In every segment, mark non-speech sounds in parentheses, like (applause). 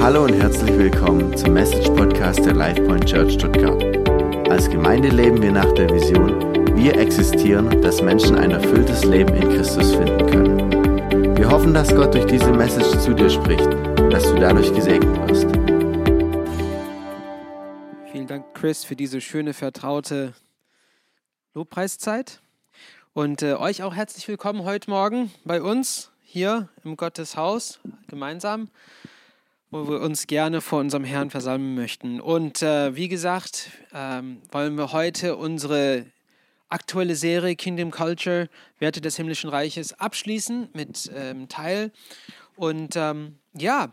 Hallo und herzlich willkommen zum Message Podcast der LifePoint Church Stuttgart. Als Gemeinde leben wir nach der Vision, wir existieren, dass Menschen ein erfülltes Leben in Christus finden können. Wir hoffen, dass Gott durch diese Message zu dir spricht und dass du dadurch gesegnet wirst. Vielen Dank, Chris, für diese schöne, vertraute Lobpreiszeit. Und äh, euch auch herzlich willkommen heute Morgen bei uns hier im Gotteshaus gemeinsam, wo wir uns gerne vor unserem Herrn versammeln möchten. Und äh, wie gesagt, ähm, wollen wir heute unsere aktuelle Serie Kingdom Culture, Werte des himmlischen Reiches, abschließen mit ähm, Teil. Und ähm, ja,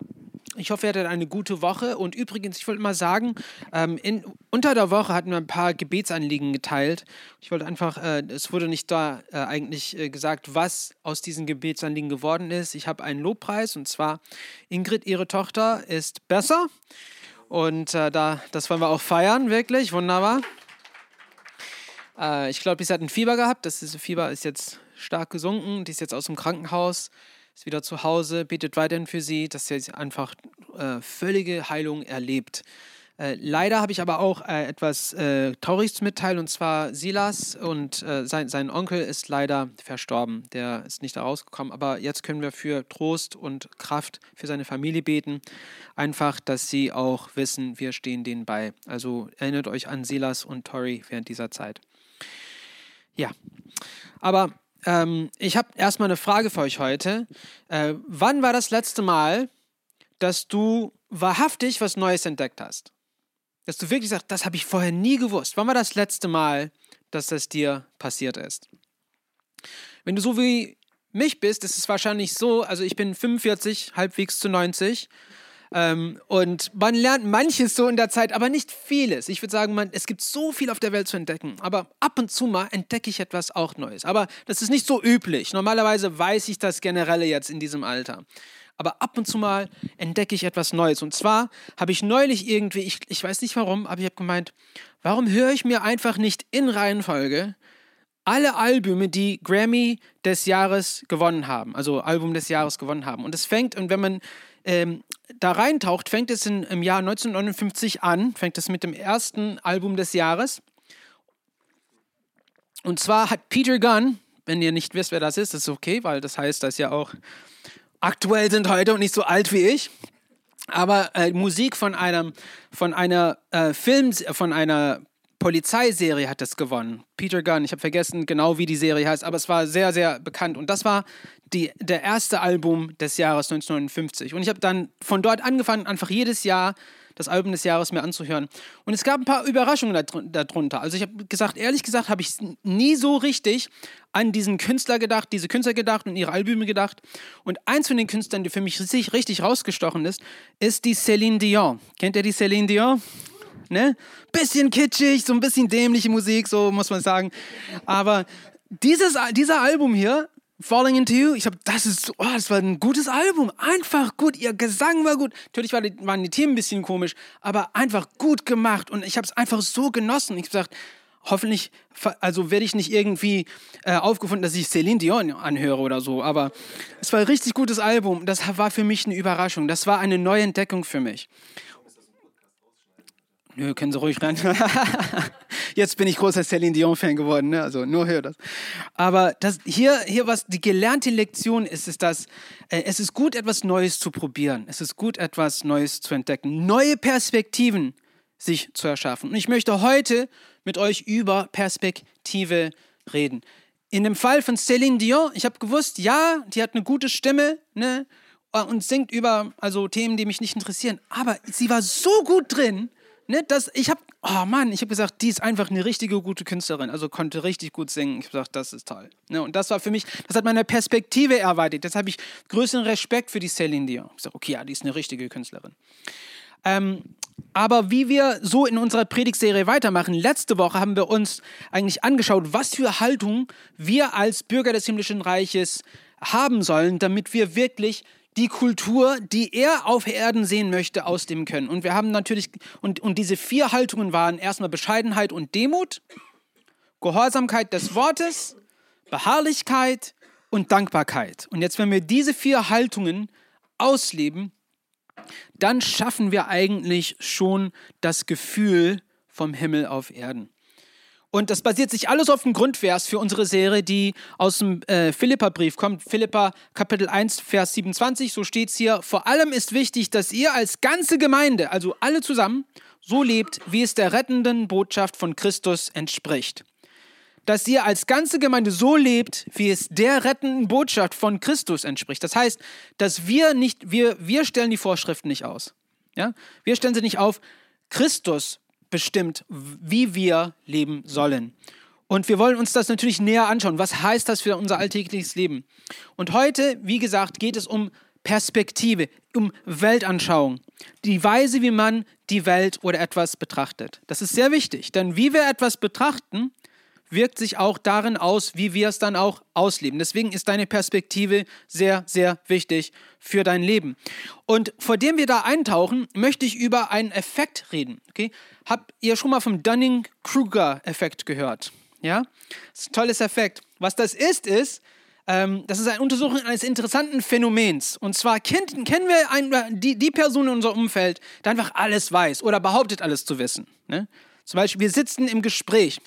ich hoffe, ihr hattet eine gute Woche. Und übrigens, ich wollte mal sagen, ähm, in, unter der Woche hatten wir ein paar Gebetsanliegen geteilt. Ich wollte einfach, äh, es wurde nicht da äh, eigentlich äh, gesagt, was aus diesen Gebetsanliegen geworden ist. Ich habe einen Lobpreis und zwar Ingrid, ihre Tochter, ist besser. Und äh, da, das wollen wir auch feiern, wirklich wunderbar. Äh, ich glaube, sie hat ein Fieber gehabt. Das ist, Fieber ist jetzt stark gesunken. Die ist jetzt aus dem Krankenhaus ist wieder zu Hause, betet weiterhin für sie, dass sie einfach äh, völlige Heilung erlebt. Äh, leider habe ich aber auch äh, etwas äh, Trauriges zu mitteilen, und zwar Silas und äh, sein, sein Onkel ist leider verstorben. Der ist nicht da rausgekommen, aber jetzt können wir für Trost und Kraft für seine Familie beten. Einfach, dass sie auch wissen, wir stehen denen bei. Also erinnert euch an Silas und Tori während dieser Zeit. Ja, aber ähm, ich habe erstmal eine Frage für euch heute. Äh, wann war das letzte Mal, dass du wahrhaftig was Neues entdeckt hast? Dass du wirklich sagst, das habe ich vorher nie gewusst. Wann war das letzte Mal, dass das dir passiert ist? Wenn du so wie mich bist, ist es wahrscheinlich so, also ich bin 45, halbwegs zu 90 ähm, und man lernt manches so in der Zeit, aber nicht vieles. Ich würde sagen, man, es gibt so viel auf der Welt zu entdecken. Aber ab und zu mal entdecke ich etwas auch Neues. Aber das ist nicht so üblich. Normalerweise weiß ich das generelle jetzt in diesem Alter. Aber ab und zu mal entdecke ich etwas Neues. Und zwar habe ich neulich irgendwie, ich, ich weiß nicht warum, aber ich habe gemeint, warum höre ich mir einfach nicht in Reihenfolge alle Albume, die Grammy des Jahres gewonnen haben, also Album des Jahres gewonnen haben. Und es fängt, und wenn man ähm, da reintaucht, fängt es in, im Jahr 1959 an, fängt es mit dem ersten Album des Jahres. Und zwar hat Peter Gunn, wenn ihr nicht wisst, wer das ist, ist okay, weil das heißt, dass ja auch aktuell sind heute und nicht so alt wie ich. Aber äh, Musik von einem, von einer äh, Film, von einer Polizeiserie hat es gewonnen. Peter Gunn, ich habe vergessen genau, wie die Serie heißt, aber es war sehr, sehr bekannt. Und das war die, der erste Album des Jahres 1959. Und ich habe dann von dort angefangen, einfach jedes Jahr das Album des Jahres mir anzuhören. Und es gab ein paar Überraschungen darunter. Also ich habe gesagt, ehrlich gesagt, habe ich nie so richtig an diesen Künstler gedacht, diese Künstler gedacht und ihre Albume gedacht. Und eins von den Künstlern, der für mich richtig rausgestochen ist, ist die Céline Dion. Kennt ihr die Céline Dion? Ne? Bisschen kitschig, so ein bisschen dämliche Musik, so muss man sagen. Aber dieses, dieser Album hier Falling Into You, ich habe, das ist, oh, das war ein gutes Album, einfach gut, ihr Gesang war gut. Natürlich war die, waren die Themen ein bisschen komisch, aber einfach gut gemacht und ich habe es einfach so genossen. Ich habe gesagt, hoffentlich, also werde ich nicht irgendwie äh, aufgefunden, dass ich Celine Dion anhöre oder so, aber es war ein richtig gutes Album. Das war für mich eine Überraschung, das war eine neue Entdeckung für mich. Nö, können Sie ruhig rein. (laughs) Jetzt bin ich großer Celine Dion-Fan geworden, ne? also nur hör das. Aber das, hier, hier, was die gelernte Lektion ist, ist, dass äh, es ist gut, etwas Neues zu probieren. Es ist gut, etwas Neues zu entdecken. Neue Perspektiven sich zu erschaffen. Und ich möchte heute mit euch über Perspektive reden. In dem Fall von Celine Dion, ich habe gewusst, ja, die hat eine gute Stimme, ne? Und singt über also Themen, die mich nicht interessieren. Aber sie war so gut drin, ne, das, ich habe, oh Mann, ich habe gesagt, die ist einfach eine richtige gute Künstlerin, also konnte richtig gut singen. Ich habe gesagt, das ist toll. Ne, und das war für mich, das hat meine Perspektive erweitert. Jetzt habe ich größeren Respekt für die Celine Dion. Ich sage, okay, ja, die ist eine richtige Künstlerin. Ähm, aber wie wir so in unserer Predigtserie weitermachen, letzte Woche haben wir uns eigentlich angeschaut, was für Haltung wir als Bürger des himmlischen Reiches haben sollen, damit wir wirklich die Kultur, die er auf Erden sehen möchte, ausnehmen können. Und wir haben natürlich, und, und diese vier Haltungen waren erstmal Bescheidenheit und Demut, Gehorsamkeit des Wortes, Beharrlichkeit und Dankbarkeit. Und jetzt, wenn wir diese vier Haltungen ausleben, dann schaffen wir eigentlich schon das Gefühl vom Himmel auf Erden. Und das basiert sich alles auf dem Grundvers für unsere Serie, die aus dem äh, Philippa-Brief kommt. Philippa Kapitel 1, Vers 27, so steht es hier. Vor allem ist wichtig, dass ihr als ganze Gemeinde, also alle zusammen, so lebt, wie es der rettenden Botschaft von Christus entspricht. Dass ihr als ganze Gemeinde so lebt, wie es der rettenden Botschaft von Christus entspricht. Das heißt, dass wir nicht, wir, wir stellen die Vorschriften nicht aus. Ja? Wir stellen sie nicht auf. Christus bestimmt, wie wir leben sollen. Und wir wollen uns das natürlich näher anschauen. Was heißt das für unser alltägliches Leben? Und heute, wie gesagt, geht es um Perspektive, um Weltanschauung. Die Weise, wie man die Welt oder etwas betrachtet. Das ist sehr wichtig, denn wie wir etwas betrachten, wirkt sich auch darin aus, wie wir es dann auch ausleben. Deswegen ist deine Perspektive sehr, sehr wichtig für dein Leben. Und vor dem wir da eintauchen, möchte ich über einen Effekt reden. Okay? Habt ihr schon mal vom Dunning-Kruger-Effekt gehört? Ja, das ist ein tolles Effekt. Was das ist, ist, ähm, das ist eine Untersuchung eines interessanten Phänomens. Und zwar kennt, kennen wir ein, die, die Person in unserem Umfeld, die einfach alles weiß oder behauptet alles zu wissen. Ne? Zum Beispiel, wir sitzen im Gespräch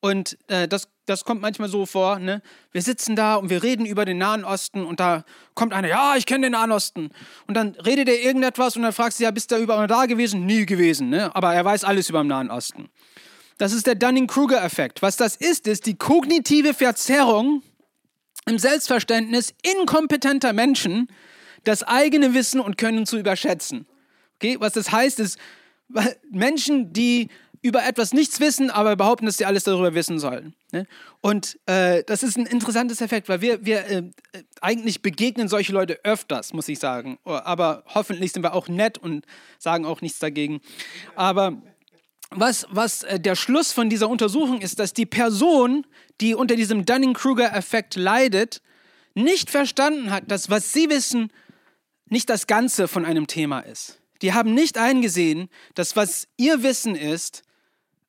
und äh, das, das kommt manchmal so vor, ne? Wir sitzen da und wir reden über den Nahen Osten und da kommt einer, ja, ich kenne den Nahen Osten. Und dann redet er irgendetwas und dann fragst du, ja, bist du überall da gewesen? Nie gewesen, ne? Aber er weiß alles über den Nahen Osten. Das ist der Dunning-Kruger-Effekt. Was das ist, ist die kognitive Verzerrung im Selbstverständnis inkompetenter Menschen, das eigene Wissen und Können zu überschätzen. Okay? Was das heißt, ist, Menschen, die über etwas nichts wissen, aber behaupten, dass sie alles darüber wissen sollen. Ne? Und äh, das ist ein interessantes Effekt, weil wir, wir äh, eigentlich begegnen solche Leute öfters, muss ich sagen. Aber hoffentlich sind wir auch nett und sagen auch nichts dagegen. Aber was, was äh, der Schluss von dieser Untersuchung ist, dass die Person, die unter diesem Dunning-Kruger-Effekt leidet, nicht verstanden hat, dass was sie wissen, nicht das Ganze von einem Thema ist. Die haben nicht eingesehen, dass was ihr Wissen ist,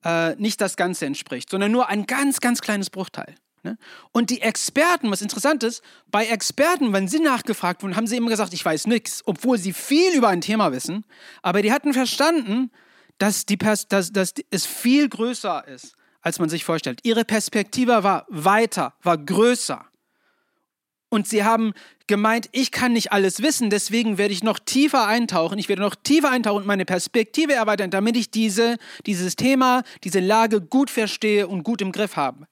äh, nicht das Ganze entspricht, sondern nur ein ganz, ganz kleines Bruchteil. Ne? Und die Experten, was interessant ist, bei Experten, wenn sie nachgefragt wurden, haben sie immer gesagt, ich weiß nichts, obwohl sie viel über ein Thema wissen, aber die hatten verstanden, dass, die Pers dass, dass es viel größer ist, als man sich vorstellt. Ihre Perspektive war weiter, war größer. Und sie haben gemeint, ich kann nicht alles wissen, deswegen werde ich noch tiefer eintauchen. Ich werde noch tiefer eintauchen und meine Perspektive erweitern, damit ich diese, dieses Thema, diese Lage gut verstehe und gut im Griff habe.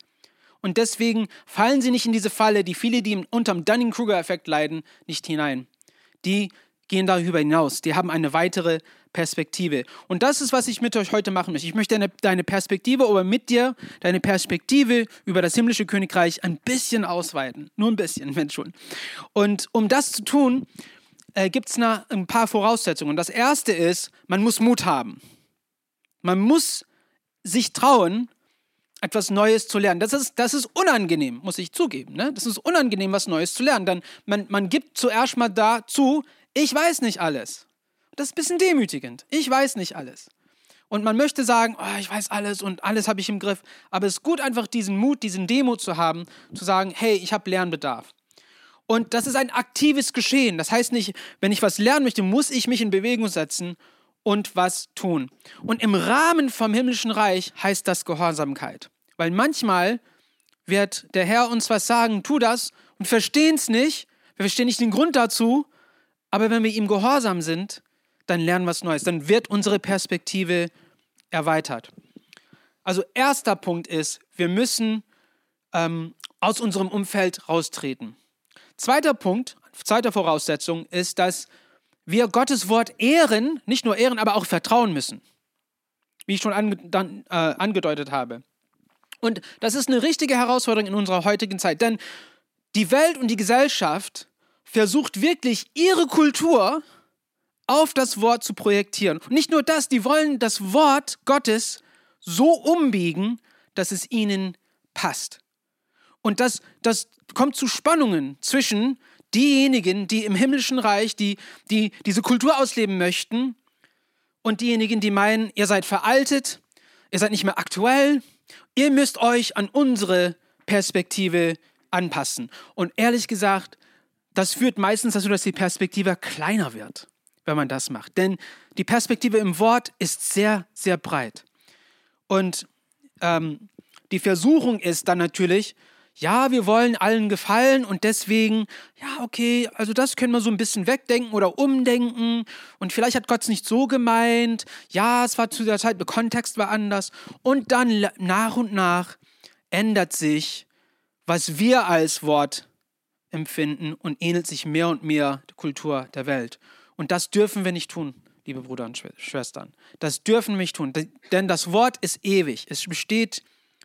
Und deswegen fallen sie nicht in diese Falle, die viele, die unter dem Dunning-Kruger-Effekt leiden, nicht hinein. Die gehen darüber hinaus. Die haben eine weitere Perspektive. Und das ist, was ich mit euch heute machen möchte. Ich möchte deine, deine Perspektive, aber mit dir deine Perspektive über das himmlische Königreich ein bisschen ausweiten. Nur ein bisschen, (laughs) wenn schon. Und um das zu tun, äh, gibt es ein paar Voraussetzungen. Das erste ist, man muss Mut haben. Man muss sich trauen, etwas Neues zu lernen. Das ist, das ist unangenehm, muss ich zugeben. Ne? Das ist unangenehm, was Neues zu lernen. Dann man, man gibt zuerst mal dazu, ich weiß nicht alles. Das ist ein bisschen demütigend. Ich weiß nicht alles. Und man möchte sagen, oh, ich weiß alles und alles habe ich im Griff. Aber es ist gut, einfach diesen Mut, diesen Demo zu haben, zu sagen, hey, ich habe Lernbedarf. Und das ist ein aktives Geschehen. Das heißt nicht, wenn ich was lernen möchte, muss ich mich in Bewegung setzen und was tun. Und im Rahmen vom himmlischen Reich heißt das Gehorsamkeit. Weil manchmal wird der Herr uns was sagen, tu das und verstehen es nicht. Wir verstehen nicht den Grund dazu. Aber wenn wir ihm gehorsam sind, dann lernen wir was Neues. Dann wird unsere Perspektive erweitert. Also erster Punkt ist, wir müssen ähm, aus unserem Umfeld raustreten. Zweiter Punkt, zweite Voraussetzung ist, dass wir Gottes Wort ehren, nicht nur ehren, aber auch vertrauen müssen. Wie ich schon ange dann, äh, angedeutet habe. Und das ist eine richtige Herausforderung in unserer heutigen Zeit, denn die Welt und die Gesellschaft versucht wirklich ihre Kultur auf das Wort zu projektieren. Und nicht nur das, die wollen das Wort Gottes so umbiegen, dass es ihnen passt. Und das, das kommt zu Spannungen zwischen diejenigen, die im himmlischen Reich, die, die diese Kultur ausleben möchten, und diejenigen, die meinen, ihr seid veraltet, ihr seid nicht mehr aktuell, ihr müsst euch an unsere Perspektive anpassen. Und ehrlich gesagt, das führt meistens dazu, dass die Perspektive kleiner wird. wenn man das macht. Denn die Perspektive im Wort ist sehr, sehr breit. Und ähm, die Versuchung ist dann natürlich, ja, wir wollen allen gefallen und deswegen, ja, okay, also das können wir so ein bisschen wegdenken oder umdenken und vielleicht hat Gott es nicht so gemeint, ja, es war zu der Zeit, der Kontext war anders und dann nach und nach ändert sich, was wir als Wort empfinden und ähnelt sich mehr und mehr der Kultur der Welt. Und das dürfen wir nicht tun, liebe Brüder und Schwestern. Das dürfen wir nicht tun, denn das Wort ist ewig. Es besteht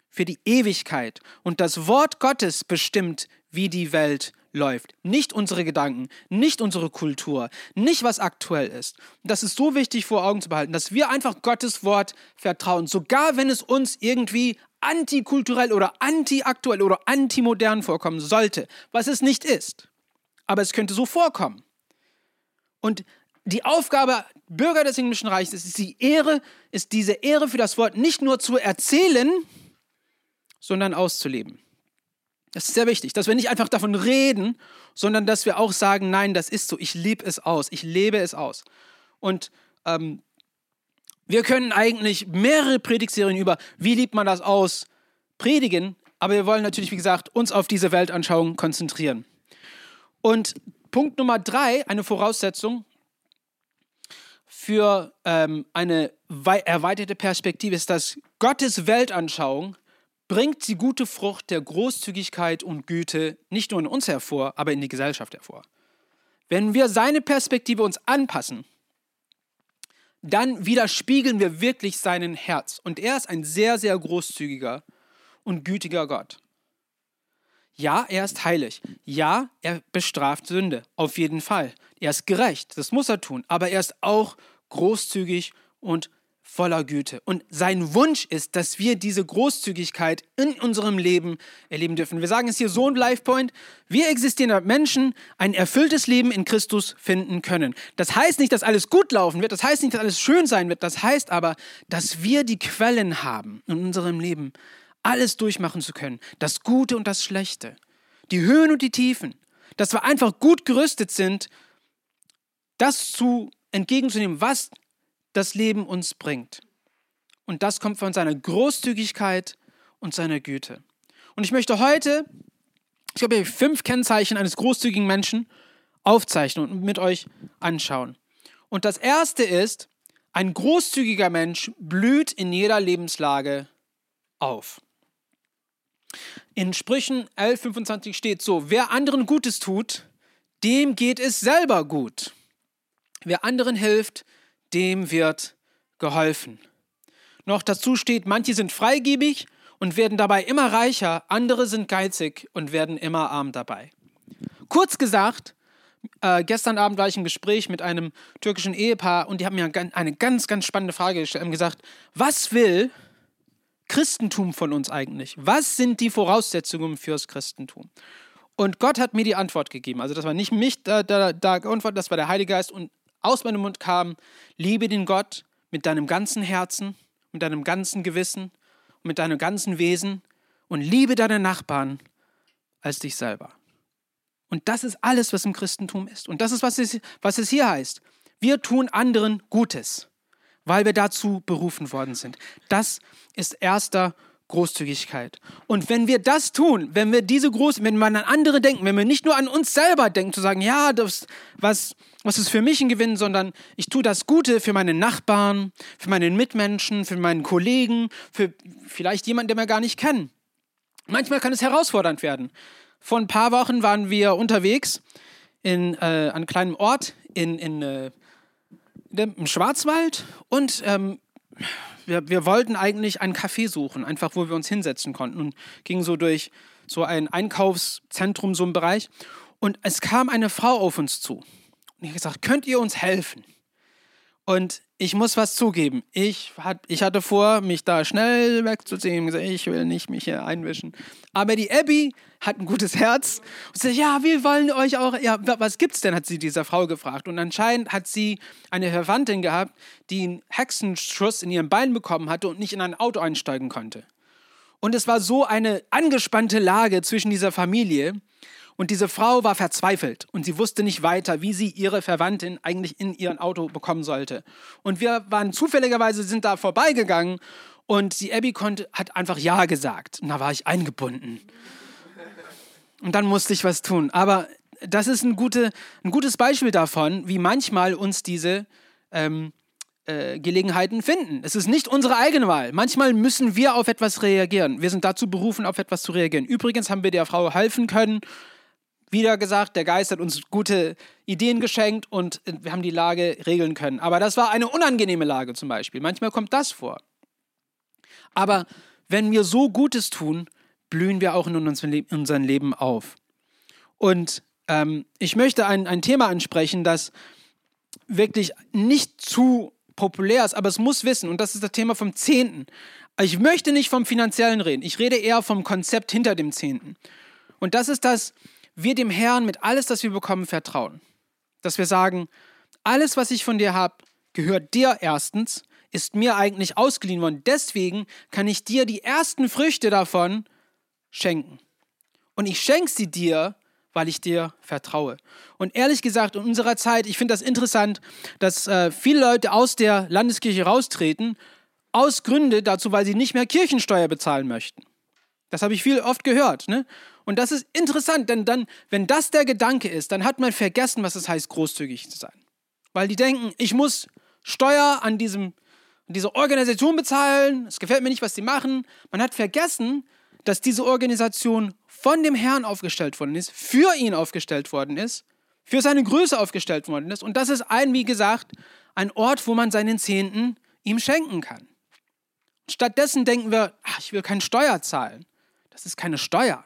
für die Ewigkeit. Und das Wort Gottes bestimmt, wie die Welt läuft. Nicht unsere Gedanken, nicht unsere Kultur, nicht was aktuell ist. Das ist so wichtig vor Augen zu behalten, dass wir einfach Gottes Wort vertrauen, sogar wenn es uns irgendwie antikulturell oder antiaktuell oder antimodern vorkommen sollte, was es nicht ist. Aber es könnte so vorkommen. Und die Aufgabe Bürger des Englischen Reichs ist, ist die Ehre, ist diese Ehre für das Wort nicht nur zu erzählen, sondern auszuleben. Das ist sehr wichtig, dass wir nicht einfach davon reden, sondern dass wir auch sagen, nein, das ist so, ich liebe es aus, ich lebe es aus. Und ähm, wir können eigentlich mehrere Predigtserien über, wie liebt man das aus, predigen, aber wir wollen natürlich, wie gesagt, uns auf diese Weltanschauung konzentrieren. Und Punkt Nummer drei, eine Voraussetzung für ähm, eine erweiterte Perspektive ist, dass Gottes Weltanschauung bringt die gute Frucht der Großzügigkeit und Güte nicht nur in uns hervor, aber in die Gesellschaft hervor. Wenn wir seine Perspektive uns anpassen, dann widerspiegeln wir wirklich seinen Herz. Und er ist ein sehr, sehr großzügiger und gütiger Gott. Ja, er ist heilig. Ja, er bestraft Sünde. Auf jeden Fall. Er ist gerecht. Das muss er tun. Aber er ist auch großzügig und voller Güte. Und sein Wunsch ist, dass wir diese Großzügigkeit in unserem Leben erleben dürfen. Wir sagen es hier so in LifePoint, wir existierende Menschen ein erfülltes Leben in Christus finden können. Das heißt nicht, dass alles gut laufen wird, das heißt nicht, dass alles schön sein wird, das heißt aber, dass wir die Quellen haben in unserem Leben, alles durchmachen zu können, das Gute und das Schlechte, die Höhen und die Tiefen, dass wir einfach gut gerüstet sind, das zu entgegenzunehmen, was das Leben uns bringt. Und das kommt von seiner Großzügigkeit und seiner Güte. Und ich möchte heute, ich glaube, fünf Kennzeichen eines großzügigen Menschen aufzeichnen und mit euch anschauen. Und das erste ist, ein großzügiger Mensch blüht in jeder Lebenslage auf. In Sprüchen 11.25 steht so, wer anderen Gutes tut, dem geht es selber gut. Wer anderen hilft, dem wird geholfen. Noch dazu steht, manche sind freigebig und werden dabei immer reicher, andere sind geizig und werden immer arm dabei. Kurz gesagt, äh, gestern Abend war ich im Gespräch mit einem türkischen Ehepaar und die haben mir eine ganz, ganz spannende Frage gestellt und gesagt, was will Christentum von uns eigentlich? Was sind die Voraussetzungen fürs Christentum? Und Gott hat mir die Antwort gegeben. Also das war nicht mich da, da, da geantwortet, das war der Heilige Geist und aus meinem Mund kam, liebe den Gott mit deinem ganzen Herzen, mit deinem ganzen Gewissen und mit deinem ganzen Wesen und liebe deine Nachbarn als dich selber. Und das ist alles, was im Christentum ist. Und das ist, was es, was es hier heißt. Wir tun anderen Gutes, weil wir dazu berufen worden sind. Das ist erster Großzügigkeit. Und wenn wir das tun, wenn wir diese groß, wenn wir an andere denken, wenn wir nicht nur an uns selber denken, zu sagen, ja, das, was, was ist für mich ein Gewinn, sondern ich tue das Gute für meine Nachbarn, für meine Mitmenschen, für meinen Kollegen, für vielleicht jemanden, den wir gar nicht kennen. Manchmal kann es herausfordernd werden. Vor ein paar Wochen waren wir unterwegs in äh, einem kleinen Ort in, in, äh, im Schwarzwald und ähm, wir, wir wollten eigentlich ein Café suchen, einfach wo wir uns hinsetzen konnten und gingen so durch so ein Einkaufszentrum, so ein Bereich. Und es kam eine Frau auf uns zu. Und ich habe gesagt, könnt ihr uns helfen? Und ich muss was zugeben. Ich, hat, ich hatte vor, mich da schnell wegzuziehen. Ich will nicht mich hier einwischen. Aber die Abby hat ein gutes Herz. Und sagt, ja, wir wollen euch auch. Ja, was gibt's denn? hat sie dieser Frau gefragt. Und anscheinend hat sie eine Verwandtin gehabt, die einen Hexenschuss in ihrem Bein bekommen hatte und nicht in ein Auto einsteigen konnte. Und es war so eine angespannte Lage zwischen dieser Familie. Und diese Frau war verzweifelt und sie wusste nicht weiter, wie sie ihre Verwandtin eigentlich in ihr Auto bekommen sollte. Und wir waren zufälligerweise, sind da vorbeigegangen und die Abby konnte, hat einfach Ja gesagt. Und da war ich eingebunden. Und dann musste ich was tun. Aber das ist ein, gute, ein gutes Beispiel davon, wie manchmal uns diese ähm, äh, Gelegenheiten finden. Es ist nicht unsere eigene Wahl. Manchmal müssen wir auf etwas reagieren. Wir sind dazu berufen, auf etwas zu reagieren. Übrigens haben wir der Frau helfen können wieder gesagt, der Geist hat uns gute Ideen geschenkt und wir haben die Lage regeln können. Aber das war eine unangenehme Lage zum Beispiel. Manchmal kommt das vor. Aber wenn wir so Gutes tun, blühen wir auch in unserem Leben auf. Und ähm, ich möchte ein, ein Thema ansprechen, das wirklich nicht zu populär ist, aber es muss wissen, und das ist das Thema vom Zehnten. Ich möchte nicht vom Finanziellen reden, ich rede eher vom Konzept hinter dem Zehnten. Und das ist das, wir dem Herrn mit alles, das wir bekommen, vertrauen. Dass wir sagen, alles, was ich von dir habe, gehört dir erstens, ist mir eigentlich ausgeliehen worden. Deswegen kann ich dir die ersten Früchte davon schenken. Und ich schenke sie dir, weil ich dir vertraue. Und ehrlich gesagt, in unserer Zeit, ich finde das interessant, dass äh, viele Leute aus der Landeskirche raustreten, aus Gründe dazu, weil sie nicht mehr Kirchensteuer bezahlen möchten. Das habe ich viel oft gehört. Ne? Und das ist interessant, denn dann, wenn das der Gedanke ist, dann hat man vergessen, was es heißt, großzügig zu sein. Weil die denken, ich muss Steuer an diesem, an diese Organisation bezahlen, es gefällt mir nicht, was sie machen. Man hat vergessen, dass diese Organisation von dem Herrn aufgestellt worden ist, für ihn aufgestellt worden ist, für seine Größe aufgestellt worden ist. Und das ist ein, wie gesagt, ein Ort, wo man seinen Zehnten ihm schenken kann. Stattdessen denken wir, ach, ich will keine Steuer zahlen. Das ist keine Steuer.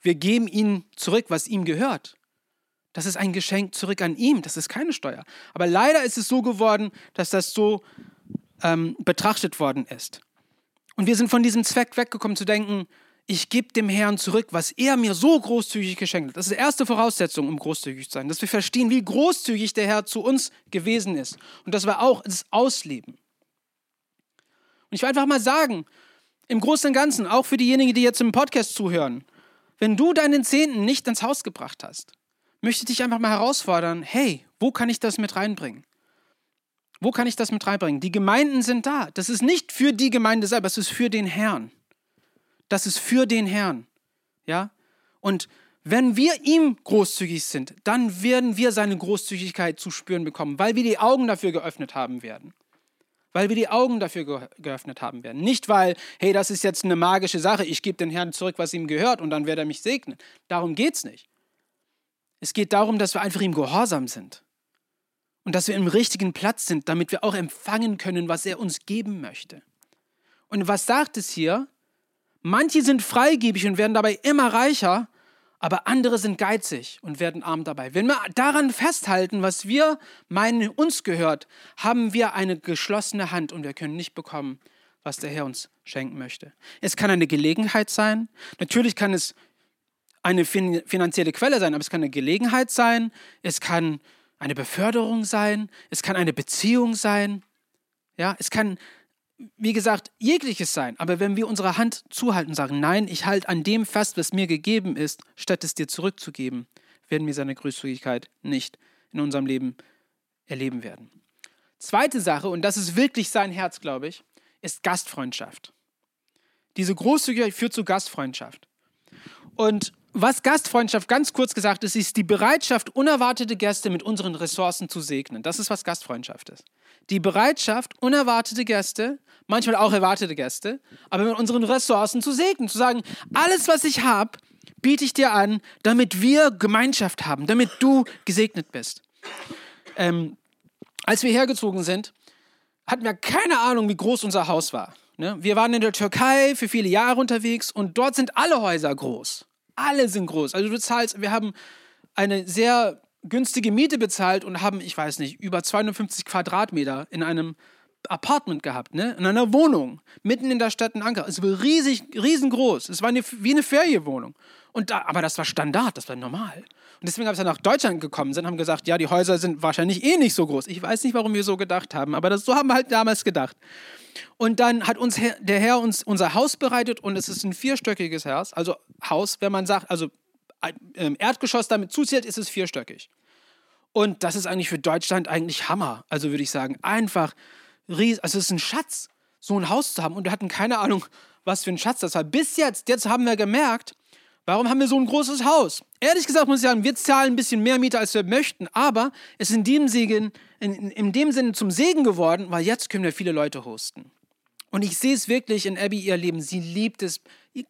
Wir geben ihm zurück, was ihm gehört. Das ist ein Geschenk zurück an ihm. Das ist keine Steuer. Aber leider ist es so geworden, dass das so ähm, betrachtet worden ist. Und wir sind von diesem Zweck weggekommen zu denken, ich gebe dem Herrn zurück, was er mir so großzügig geschenkt hat. Das ist die erste Voraussetzung, um großzügig zu sein, dass wir verstehen, wie großzügig der Herr zu uns gewesen ist und dass wir auch es ausleben. Und ich will einfach mal sagen, im Großen und Ganzen, auch für diejenigen, die jetzt im Podcast zuhören, wenn du deinen Zehnten nicht ins Haus gebracht hast, möchte ich dich einfach mal herausfordern, hey, wo kann ich das mit reinbringen? Wo kann ich das mit reinbringen? Die Gemeinden sind da. Das ist nicht für die Gemeinde selber, das ist für den Herrn. Das ist für den Herrn. Ja? Und wenn wir ihm großzügig sind, dann werden wir seine Großzügigkeit zu spüren bekommen, weil wir die Augen dafür geöffnet haben werden weil wir die Augen dafür ge geöffnet haben werden. Nicht, weil, hey, das ist jetzt eine magische Sache, ich gebe den Herrn zurück, was ihm gehört und dann wird er mich segnen. Darum geht es nicht. Es geht darum, dass wir einfach ihm gehorsam sind und dass wir im richtigen Platz sind, damit wir auch empfangen können, was er uns geben möchte. Und was sagt es hier? Manche sind freigebig und werden dabei immer reicher, aber andere sind geizig und werden arm dabei. Wenn wir daran festhalten, was wir meinen, uns gehört, haben wir eine geschlossene Hand und wir können nicht bekommen, was der Herr uns schenken möchte. Es kann eine Gelegenheit sein. Natürlich kann es eine finanzielle Quelle sein, aber es kann eine Gelegenheit sein. Es kann eine Beförderung sein. Es kann eine Beziehung sein. Ja, es kann wie gesagt, jegliches sein. Aber wenn wir unsere Hand zuhalten und sagen, nein, ich halte an dem fest, was mir gegeben ist, statt es dir zurückzugeben, werden wir seine Großzügigkeit nicht in unserem Leben erleben werden. Zweite Sache, und das ist wirklich sein Herz, glaube ich, ist Gastfreundschaft. Diese Großzügigkeit führt zu Gastfreundschaft. Und was Gastfreundschaft ganz kurz gesagt ist, ist die Bereitschaft, unerwartete Gäste mit unseren Ressourcen zu segnen. Das ist, was Gastfreundschaft ist. Die Bereitschaft, unerwartete Gäste manchmal auch erwartete Gäste, aber mit unseren Ressourcen zu segnen, zu sagen, alles, was ich habe, biete ich dir an, damit wir Gemeinschaft haben, damit du gesegnet bist. Ähm, als wir hergezogen sind, hatten wir keine Ahnung, wie groß unser Haus war. Ne? Wir waren in der Türkei für viele Jahre unterwegs und dort sind alle Häuser groß. Alle sind groß. Also du zahlst, wir haben eine sehr günstige Miete bezahlt und haben, ich weiß nicht, über 250 Quadratmeter in einem Apartment gehabt, ne? in einer Wohnung, mitten in der Stadt in Ankara. Es war riesig, riesengroß. Es war eine, wie eine Ferienwohnung. Und da, aber das war Standard, das war normal. Und deswegen habe ich nach Deutschland gekommen sind, haben gesagt, ja, die Häuser sind wahrscheinlich eh nicht so groß. Ich weiß nicht, warum wir so gedacht haben, aber das, so haben wir halt damals gedacht. Und dann hat uns der Herr uns unser Haus bereitet und es ist ein vierstöckiges Haus, also Haus, wenn man sagt, also ähm, Erdgeschoss damit zuzählt, ist es vierstöckig. Und das ist eigentlich für Deutschland eigentlich Hammer. Also würde ich sagen, einfach ries also es ist ein Schatz, so ein Haus zu haben. Und wir hatten keine Ahnung, was für ein Schatz das war. Bis jetzt, jetzt haben wir gemerkt, warum haben wir so ein großes Haus? Ehrlich gesagt muss ich sagen, wir zahlen ein bisschen mehr Miete, als wir möchten, aber es ist in dem, Segen, in, in, dem Sinne zum Segen geworden, weil jetzt können wir viele Leute hosten. Und ich sehe es wirklich in Abby ihr Leben. Sie liebt es,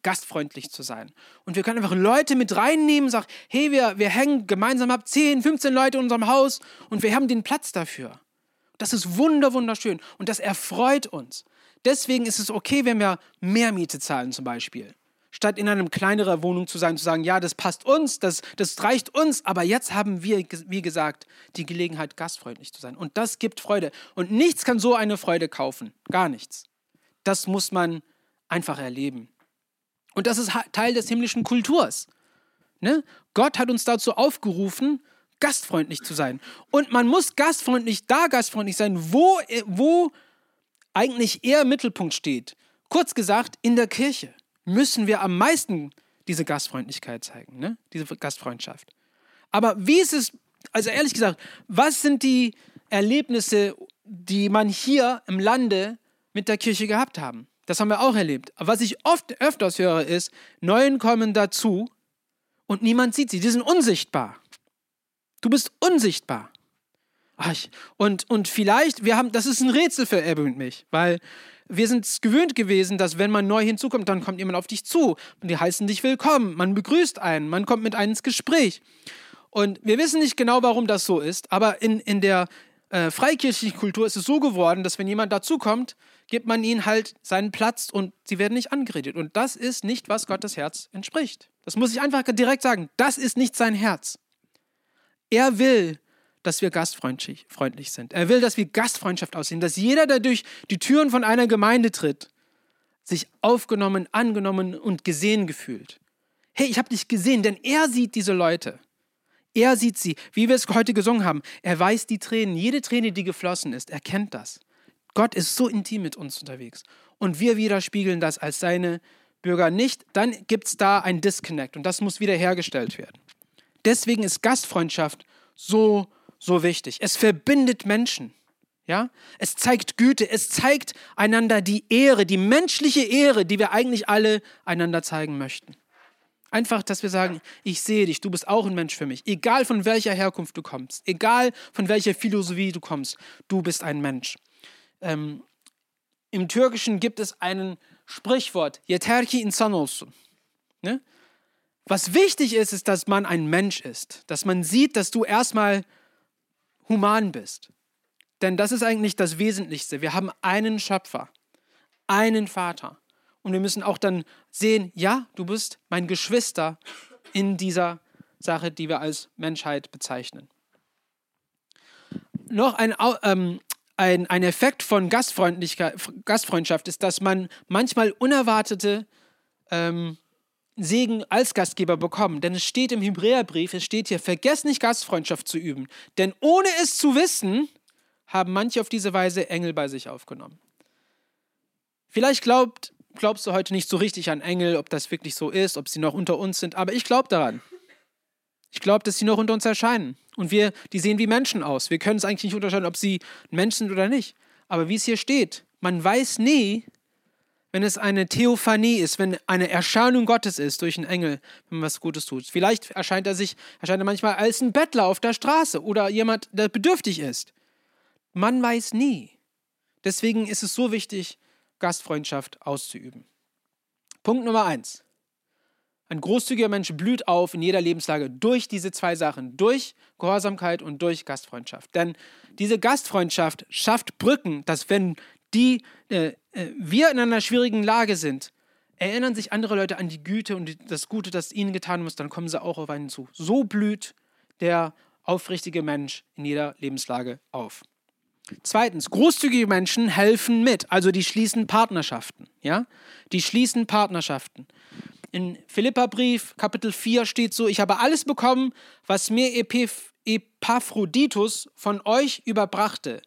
gastfreundlich zu sein. Und wir können einfach Leute mit reinnehmen, sagen, hey, wir, wir hängen gemeinsam ab 10, 15 Leute in unserem Haus und wir haben den Platz dafür. Das ist wunder, wunderschön und das erfreut uns. Deswegen ist es okay, wenn wir mehr Miete zahlen zum Beispiel. Statt in einer kleineren Wohnung zu sein, zu sagen, ja, das passt uns, das, das reicht uns, aber jetzt haben wir, wie gesagt, die Gelegenheit, gastfreundlich zu sein. Und das gibt Freude. Und nichts kann so eine Freude kaufen. Gar nichts. Das muss man einfach erleben. Und das ist Teil des himmlischen Kulturs. Ne? Gott hat uns dazu aufgerufen, gastfreundlich zu sein. Und man muss gastfreundlich da gastfreundlich sein, wo, wo eigentlich er im Mittelpunkt steht. Kurz gesagt, in der Kirche müssen wir am meisten diese Gastfreundlichkeit zeigen, ne? diese Gastfreundschaft. Aber wie ist es, also ehrlich gesagt, was sind die Erlebnisse, die man hier im Lande mit der Kirche gehabt haben? Das haben wir auch erlebt. Aber was ich oft öfters höre, ist, Neuen kommen dazu und niemand sieht sie. Die sind unsichtbar. Du bist unsichtbar. Und, und vielleicht, wir haben, das ist ein Rätsel für Ebbe und mich, weil wir sind es gewöhnt gewesen, dass wenn man neu hinzukommt, dann kommt jemand auf dich zu und die heißen dich willkommen. Man begrüßt einen, man kommt mit einem ins Gespräch. Und wir wissen nicht genau, warum das so ist, aber in, in der äh, freikirchlichen Kultur ist es so geworden, dass wenn jemand dazukommt, gibt man ihnen halt seinen Platz und sie werden nicht angeredet. Und das ist nicht, was Gottes Herz entspricht. Das muss ich einfach direkt sagen. Das ist nicht sein Herz. Er will, dass wir gastfreundlich sind. Er will, dass wir Gastfreundschaft aussehen, dass jeder, der durch die Türen von einer Gemeinde tritt, sich aufgenommen, angenommen und gesehen gefühlt. Hey, ich habe dich gesehen, denn er sieht diese Leute. Er sieht sie, wie wir es heute gesungen haben. Er weiß die Tränen, jede Träne, die geflossen ist. Er kennt das. Gott ist so intim mit uns unterwegs. Und wir widerspiegeln das als seine Bürger nicht. Dann gibt es da ein Disconnect und das muss wiederhergestellt werden. Deswegen ist Gastfreundschaft so, so wichtig. Es verbindet Menschen. Ja? Es zeigt Güte, es zeigt einander die Ehre, die menschliche Ehre, die wir eigentlich alle einander zeigen möchten. Einfach, dass wir sagen, ich sehe dich, du bist auch ein Mensch für mich. Egal von welcher Herkunft du kommst, egal von welcher Philosophie du kommst, du bist ein Mensch. Ähm, Im Türkischen gibt es ein Sprichwort, Yeterki insan olsun. Ne? Was wichtig ist, ist, dass man ein Mensch ist, dass man sieht, dass du erstmal human bist. Denn das ist eigentlich das Wesentlichste. Wir haben einen Schöpfer, einen Vater. Und wir müssen auch dann sehen, ja, du bist mein Geschwister in dieser Sache, die wir als Menschheit bezeichnen. Noch ein, ähm, ein, ein Effekt von Gastfreundschaft ist, dass man manchmal unerwartete ähm, Segen als Gastgeber bekommt. Denn es steht im Hebräerbrief, es steht hier, vergesst nicht Gastfreundschaft zu üben. Denn ohne es zu wissen, haben manche auf diese Weise Engel bei sich aufgenommen. Vielleicht glaubt glaubst du heute nicht so richtig an Engel, ob das wirklich so ist, ob sie noch unter uns sind, aber ich glaube daran. Ich glaube, dass sie noch unter uns erscheinen. Und wir, die sehen wie Menschen aus. Wir können es eigentlich nicht unterscheiden, ob sie Menschen sind oder nicht. Aber wie es hier steht, man weiß nie, wenn es eine Theophanie ist, wenn eine Erscheinung Gottes ist durch einen Engel, wenn man was Gutes tut. Vielleicht erscheint er sich, erscheint er manchmal als ein Bettler auf der Straße oder jemand, der bedürftig ist. Man weiß nie. Deswegen ist es so wichtig, Gastfreundschaft auszuüben. Punkt Nummer eins. Ein großzügiger Mensch blüht auf in jeder Lebenslage durch diese zwei Sachen, durch Gehorsamkeit und durch Gastfreundschaft. Denn diese Gastfreundschaft schafft Brücken, dass wenn die, äh, äh, wir in einer schwierigen Lage sind, erinnern sich andere Leute an die Güte und das Gute, das ihnen getan muss, dann kommen sie auch auf einen zu. So blüht der aufrichtige Mensch in jeder Lebenslage auf. Zweitens, großzügige Menschen helfen mit, also die schließen Partnerschaften. Ja? Die schließen Partnerschaften. In Philipperbrief, Kapitel 4 steht so: Ich habe alles bekommen, was mir Epaphroditus von euch überbrachte.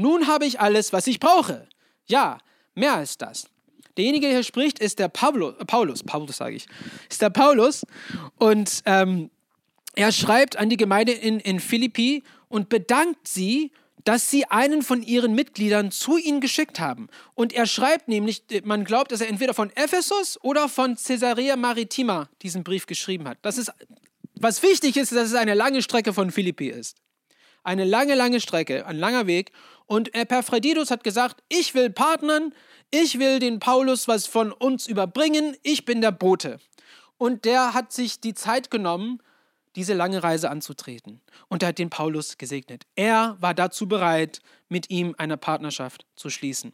Nun habe ich alles, was ich brauche. Ja, mehr als das. Derjenige, der hier spricht, ist der Pablo, äh, Paulus. Paulus sage ich. Ist der Paulus. Und ähm, er schreibt an die Gemeinde in, in Philippi und bedankt sie, dass sie einen von ihren Mitgliedern zu ihnen geschickt haben. Und er schreibt nämlich, man glaubt, dass er entweder von Ephesus oder von Caesarea Maritima diesen Brief geschrieben hat. Das ist, was wichtig ist, dass es eine lange Strecke von Philippi ist. Eine lange, lange Strecke, ein langer Weg. Und Epaphroditus hat gesagt, ich will partnern, ich will den Paulus was von uns überbringen, ich bin der Bote. Und der hat sich die Zeit genommen, diese lange Reise anzutreten. Und er hat den Paulus gesegnet. Er war dazu bereit, mit ihm eine Partnerschaft zu schließen.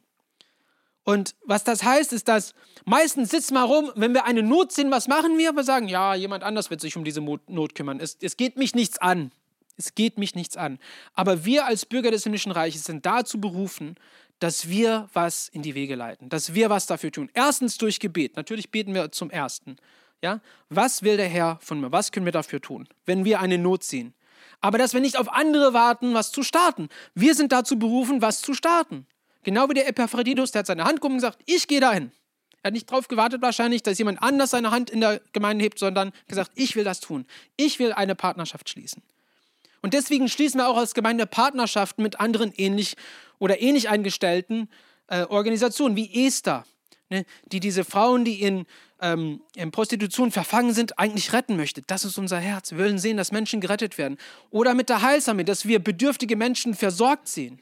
Und was das heißt, ist, dass meistens sitzen wir rum, wenn wir eine Not sehen, was machen wir? Wir sagen, ja, jemand anders wird sich um diese Not kümmern. Es, es geht mich nichts an. Es geht mich nichts an. Aber wir als Bürger des himmlischen Reiches sind dazu berufen, dass wir was in die Wege leiten, dass wir was dafür tun. Erstens durch Gebet. Natürlich beten wir zum Ersten. Ja? Was will der Herr von mir? Was können wir dafür tun, wenn wir eine Not sehen? Aber dass wir nicht auf andere warten, was zu starten. Wir sind dazu berufen, was zu starten. Genau wie der Epaphroditus, der hat seine Hand gehoben und gesagt, ich gehe dahin. Er hat nicht darauf gewartet wahrscheinlich, dass jemand anders seine Hand in der Gemeinde hebt, sondern gesagt, ich will das tun. Ich will eine Partnerschaft schließen. Und deswegen schließen wir auch als Gemeinde Partnerschaften mit anderen ähnlich oder ähnlich eingestellten äh, Organisationen wie Esther, ne, die diese Frauen, die in ähm, in Prostitution verfangen sind, eigentlich retten möchte. Das ist unser Herz. Wir wollen sehen, dass Menschen gerettet werden. Oder mit der Heilsame, dass wir bedürftige Menschen versorgt sehen.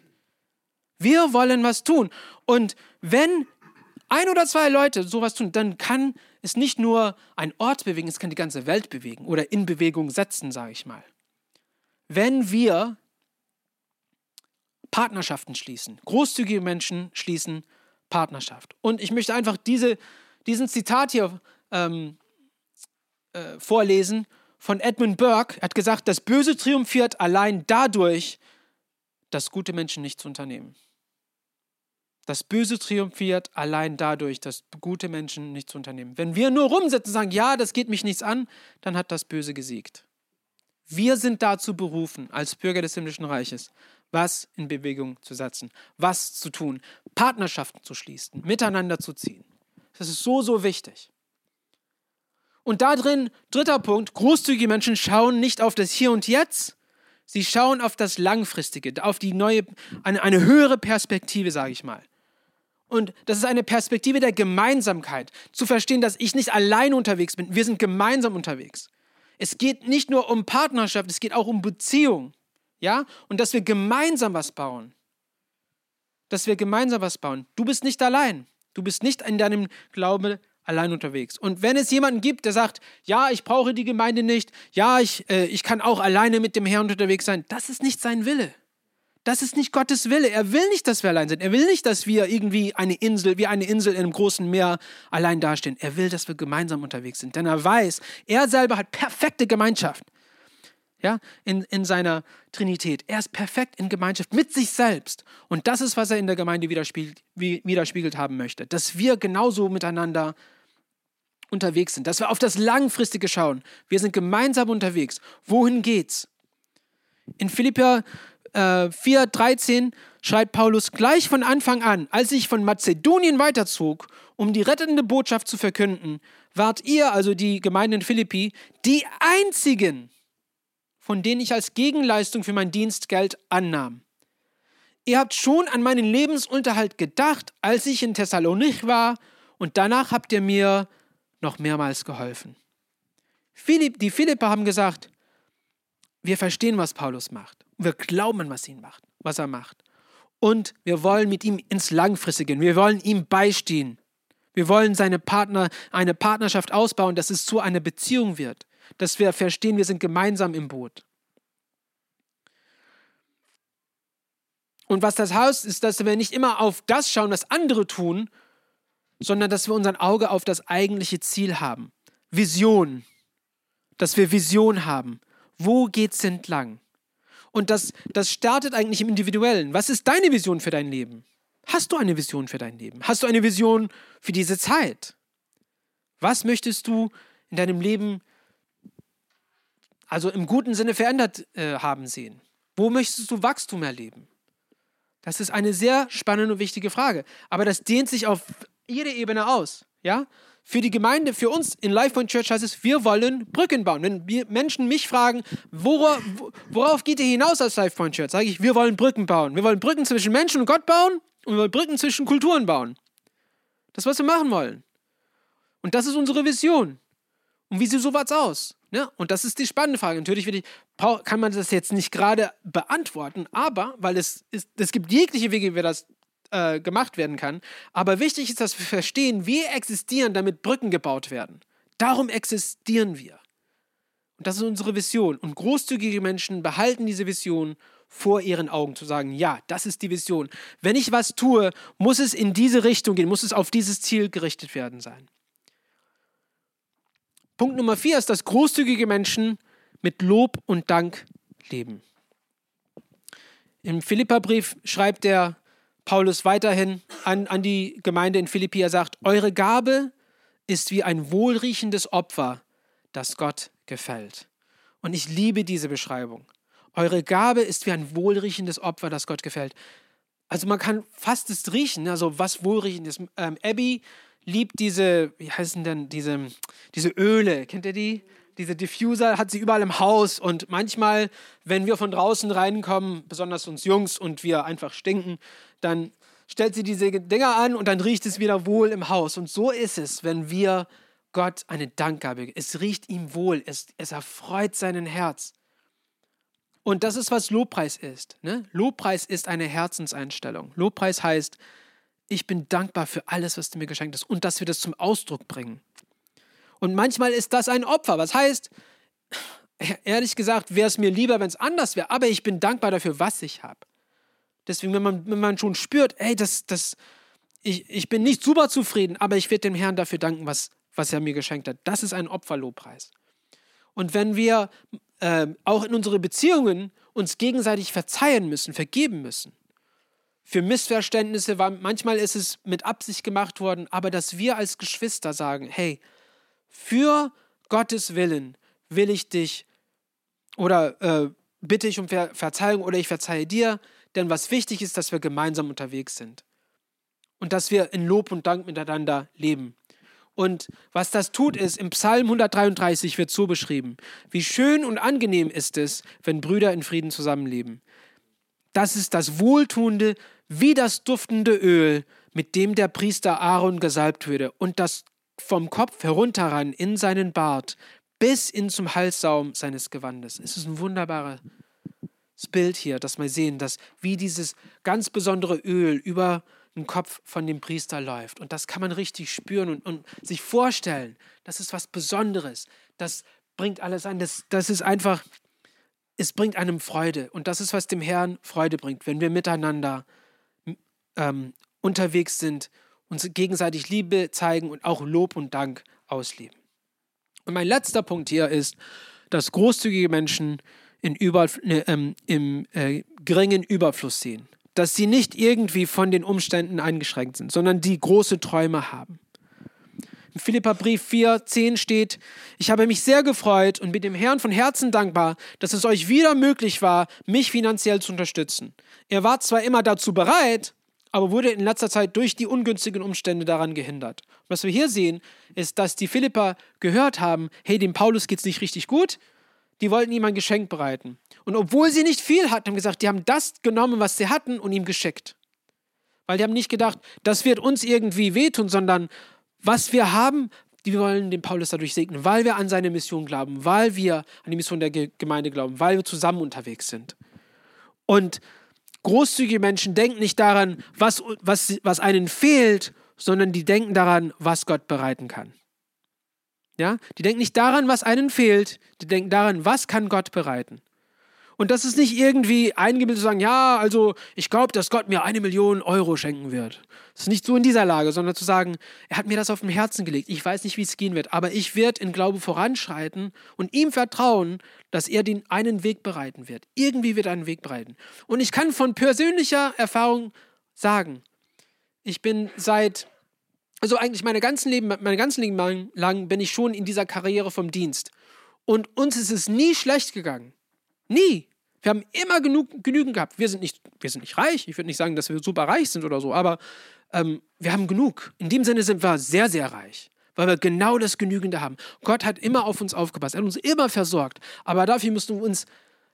Wir wollen was tun. Und wenn ein oder zwei Leute sowas tun, dann kann es nicht nur ein Ort bewegen, es kann die ganze Welt bewegen oder in Bewegung setzen, sage ich mal. Wenn wir Partnerschaften schließen, großzügige Menschen schließen Partnerschaft. Und ich möchte einfach diese diesen Zitat hier ähm, äh, vorlesen von Edmund Burke. Er hat gesagt, das Böse triumphiert allein dadurch, dass gute Menschen nichts unternehmen. Das Böse triumphiert allein dadurch, dass gute Menschen nichts unternehmen. Wenn wir nur rumsitzen und sagen, ja, das geht mich nichts an, dann hat das Böse gesiegt. Wir sind dazu berufen, als Bürger des himmlischen Reiches, was in Bewegung zu setzen, was zu tun, Partnerschaften zu schließen, miteinander zu ziehen. Das ist so, so wichtig. Und da drin, dritter Punkt, großzügige Menschen schauen nicht auf das Hier und Jetzt, sie schauen auf das Langfristige, auf die neue, eine, eine höhere Perspektive, sage ich mal. Und das ist eine Perspektive der Gemeinsamkeit, zu verstehen, dass ich nicht allein unterwegs bin, wir sind gemeinsam unterwegs. Es geht nicht nur um Partnerschaft, es geht auch um Beziehung. Ja? Und dass wir gemeinsam was bauen. Dass wir gemeinsam was bauen. Du bist nicht allein. Du bist nicht in deinem Glauben allein unterwegs. Und wenn es jemanden gibt, der sagt, ja, ich brauche die Gemeinde nicht, ja, ich, äh, ich kann auch alleine mit dem Herrn unterwegs sein, das ist nicht sein Wille. Das ist nicht Gottes Wille. Er will nicht, dass wir allein sind. Er will nicht, dass wir irgendwie eine Insel, wie eine Insel in einem großen Meer allein dastehen. Er will, dass wir gemeinsam unterwegs sind. Denn er weiß, er selber hat perfekte Gemeinschaft ja, in, in seiner Trinität. Er ist perfekt in Gemeinschaft mit sich selbst. Und das ist, was er in der Gemeinde widerspiegelt, widerspiegelt haben möchte. Dass wir genauso miteinander unterwegs sind, dass wir auf das Langfristige schauen. Wir sind gemeinsam unterwegs. Wohin geht's? In Philippa äh, 4,13 schreibt Paulus gleich von Anfang an, als ich von Mazedonien weiterzog, um die rettende Botschaft zu verkünden, wart ihr, also die Gemeinde in Philippi, die einzigen, von denen ich als Gegenleistung für mein Dienst Geld annahm. Ihr habt schon an meinen Lebensunterhalt gedacht, als ich in Thessalonich war, und danach habt ihr mir noch mehrmals geholfen. Philipp, die Philipper haben gesagt, wir verstehen, was Paulus macht. Wir glauben, was, ihn macht, was er macht. Und wir wollen mit ihm ins Langfristige gehen. Wir wollen ihm beistehen. Wir wollen seine Partner, eine Partnerschaft ausbauen, dass es zu einer Beziehung wird dass wir verstehen, wir sind gemeinsam im Boot. Und was das heißt, ist, dass wir nicht immer auf das schauen, was andere tun, sondern dass wir unser Auge auf das eigentliche Ziel haben. Vision. Dass wir Vision haben. Wo geht's entlang? Und das, das startet eigentlich im Individuellen. Was ist deine Vision für dein Leben? Hast du eine Vision für dein Leben? Hast du eine Vision für diese Zeit? Was möchtest du in deinem Leben also im guten Sinne verändert äh, haben sehen? Wo möchtest du Wachstum erleben? Das ist eine sehr spannende und wichtige Frage. Aber das dehnt sich auf jede Ebene aus. Ja? Für die Gemeinde, für uns in LifePoint Church heißt es, wir wollen Brücken bauen. Wenn Menschen mich fragen, worauf, worauf geht ihr hinaus als LifePoint Church, sage ich, wir wollen Brücken bauen. Wir wollen Brücken zwischen Menschen und Gott bauen und wir wollen Brücken zwischen Kulturen bauen. Das, ist, was wir machen wollen. Und das ist unsere Vision. Und wie sieht sowas aus? Ne? Und das ist die spannende Frage. Natürlich ich, kann man das jetzt nicht gerade beantworten, aber weil es, ist, es gibt jegliche Wege, wie wir das äh, gemacht werden kann. Aber wichtig ist, dass wir verstehen, wir existieren, damit Brücken gebaut werden. Darum existieren wir. Und das ist unsere Vision. Und großzügige Menschen behalten diese Vision vor ihren Augen, zu sagen, ja, das ist die Vision. Wenn ich was tue, muss es in diese Richtung gehen, muss es auf dieses Ziel gerichtet werden sein. Punkt Nummer vier ist, dass großzügige Menschen mit Lob und Dank leben. Im Philipperbrief schreibt der Paulus weiterhin an, an die Gemeinde in Philippi, er sagt, eure Gabe ist wie ein wohlriechendes Opfer, das Gott gefällt. Und ich liebe diese Beschreibung. Eure Gabe ist wie ein wohlriechendes Opfer, das Gott gefällt. Also man kann fast es riechen, also was wohlriechend ist. Ähm, Abby liebt diese, wie heißen denn diese, diese Öle, kennt ihr die? Diese Diffuser hat sie überall im Haus und manchmal, wenn wir von draußen reinkommen, besonders uns Jungs und wir einfach stinken, dann stellt sie diese Dinger an und dann riecht es wieder wohl im Haus. Und so ist es, wenn wir Gott eine Dankgabe, es riecht ihm wohl, es, es erfreut seinen Herz. Und das ist, was Lobpreis ist. Ne? Lobpreis ist eine Herzenseinstellung. Lobpreis heißt, ich bin dankbar für alles, was du mir geschenkt hast und dass wir das zum Ausdruck bringen. Und manchmal ist das ein Opfer. Was heißt, ehrlich gesagt, wäre es mir lieber, wenn es anders wäre, aber ich bin dankbar dafür, was ich habe. Deswegen, wenn man, wenn man schon spürt, ey, das, das, ich, ich bin nicht super zufrieden, aber ich werde dem Herrn dafür danken, was, was er mir geschenkt hat. Das ist ein Opferlobpreis. Und wenn wir äh, auch in unsere Beziehungen uns gegenseitig verzeihen müssen, vergeben müssen, für Missverständnisse, manchmal ist es mit Absicht gemacht worden, aber dass wir als Geschwister sagen, hey, für Gottes Willen will ich dich oder äh, bitte ich um Ver Verzeihung oder ich verzeihe dir, denn was wichtig ist, dass wir gemeinsam unterwegs sind und dass wir in Lob und Dank miteinander leben. Und was das tut, ist, im Psalm 133 wird so beschrieben, wie schön und angenehm ist es, wenn Brüder in Frieden zusammenleben. Das ist das Wohltuende wie das duftende Öl, mit dem der Priester Aaron gesalbt würde, und das vom Kopf herunterran in seinen Bart bis in zum Halssaum seines Gewandes. Es ist ein wunderbares Bild hier, dass wir sehen, dass wie dieses ganz besondere Öl über den Kopf von dem Priester läuft. Und das kann man richtig spüren und, und sich vorstellen. Das ist was Besonderes. Das bringt alles ein. Das, das ist einfach, es bringt einem Freude. Und das ist, was dem Herrn Freude bringt, wenn wir miteinander ähm, unterwegs sind, uns gegenseitig Liebe zeigen und auch Lob und Dank ausleben. Und mein letzter Punkt hier ist, dass großzügige Menschen in Über, ne, ähm, im äh, geringen Überfluss sehen. Dass sie nicht irgendwie von den Umständen eingeschränkt sind, sondern die große Träume haben. Im Philipperbrief 4, 10 steht, ich habe mich sehr gefreut und bin dem Herrn von Herzen dankbar, dass es euch wieder möglich war, mich finanziell zu unterstützen. Er war zwar immer dazu bereit, aber wurde in letzter Zeit durch die ungünstigen Umstände daran gehindert. Was wir hier sehen, ist, dass die Philipper gehört haben, hey, dem Paulus geht es nicht richtig gut, die wollten ihm ein Geschenk bereiten. Und obwohl sie nicht viel hatten, haben gesagt, die haben das genommen, was sie hatten und ihm geschickt. Weil die haben nicht gedacht, das wird uns irgendwie wehtun, sondern was wir haben, die wollen den Paulus dadurch segnen, weil wir an seine Mission glauben, weil wir an die Mission der Gemeinde glauben, weil wir zusammen unterwegs sind. Und Großzügige Menschen denken nicht daran, was, was, was einen fehlt, sondern die denken daran, was Gott bereiten kann. Ja? Die denken nicht daran, was einen fehlt, die denken daran, was kann Gott bereiten. Und das ist nicht irgendwie eingebildet zu sagen, ja, also ich glaube, dass Gott mir eine Million Euro schenken wird. Das ist nicht so in dieser Lage, sondern zu sagen, er hat mir das auf dem Herzen gelegt. Ich weiß nicht, wie es gehen wird, aber ich werde in Glaube voranschreiten und ihm vertrauen, dass er den einen Weg bereiten wird. Irgendwie wird er einen Weg bereiten. Und ich kann von persönlicher Erfahrung sagen, ich bin seit, also eigentlich meine ganzen Leben, mein ganzen Leben lang bin ich schon in dieser Karriere vom Dienst. Und uns ist es nie schlecht gegangen. Nie. Wir haben immer genug, genügend gehabt. Wir sind, nicht, wir sind nicht reich. Ich würde nicht sagen, dass wir super reich sind oder so, aber ähm, wir haben genug. In dem Sinne sind wir sehr, sehr reich, weil wir genau das Genügende haben. Gott hat immer auf uns aufgepasst. Er hat uns immer versorgt. Aber dafür müssen wir uns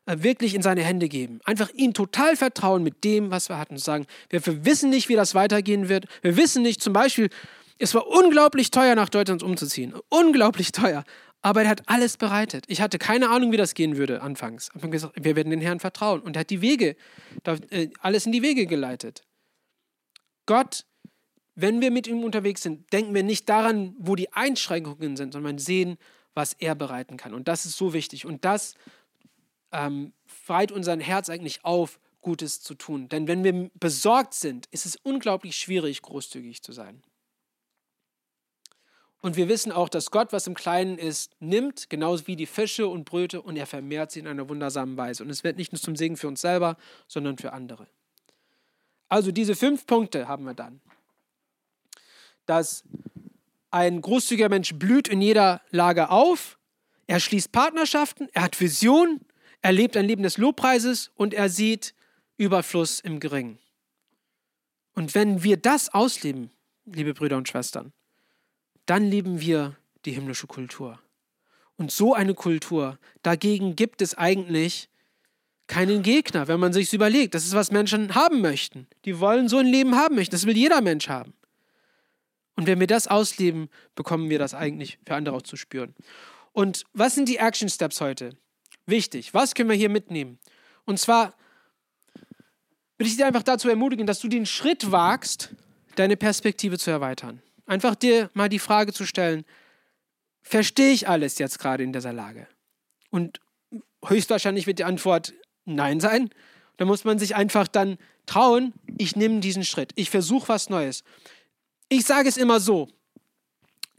äh, wirklich in seine Hände geben. Einfach ihm total vertrauen mit dem, was wir hatten. Und sagen, wir, wir wissen nicht, wie das weitergehen wird. Wir wissen nicht, zum Beispiel, es war unglaublich teuer, nach Deutschland umzuziehen. Unglaublich teuer. Aber er hat alles bereitet. Ich hatte keine Ahnung, wie das gehen würde anfangs. Aber gesagt, wir werden den Herrn vertrauen. Und er hat die Wege, äh, alles in die Wege geleitet. Gott, wenn wir mit ihm unterwegs sind, denken wir nicht daran, wo die Einschränkungen sind, sondern sehen, was er bereiten kann. Und das ist so wichtig. Und das ähm, freit unser Herz eigentlich auf, Gutes zu tun. Denn wenn wir besorgt sind, ist es unglaublich schwierig, großzügig zu sein. Und wir wissen auch, dass Gott, was im Kleinen ist, nimmt, genauso wie die Fische und Bröte, und er vermehrt sie in einer wundersamen Weise. Und es wird nicht nur zum Segen für uns selber, sondern für andere. Also diese fünf Punkte haben wir dann. Dass ein großzügiger Mensch blüht in jeder Lage auf, er schließt Partnerschaften, er hat Vision, er lebt ein Leben des Lobpreises und er sieht Überfluss im Geringen. Und wenn wir das ausleben, liebe Brüder und Schwestern, dann lieben wir die himmlische Kultur. Und so eine Kultur, dagegen gibt es eigentlich keinen Gegner, wenn man sich überlegt. Das ist, was Menschen haben möchten. Die wollen so ein Leben haben möchten. Das will jeder Mensch haben. Und wenn wir das ausleben, bekommen wir das eigentlich für andere auch zu spüren. Und was sind die Action Steps heute? Wichtig. Was können wir hier mitnehmen? Und zwar will ich dir einfach dazu ermutigen, dass du den Schritt wagst, deine Perspektive zu erweitern. Einfach dir mal die Frage zu stellen, verstehe ich alles jetzt gerade in dieser Lage? Und höchstwahrscheinlich wird die Antwort Nein sein. Da muss man sich einfach dann trauen, ich nehme diesen Schritt, ich versuche was Neues. Ich sage es immer so,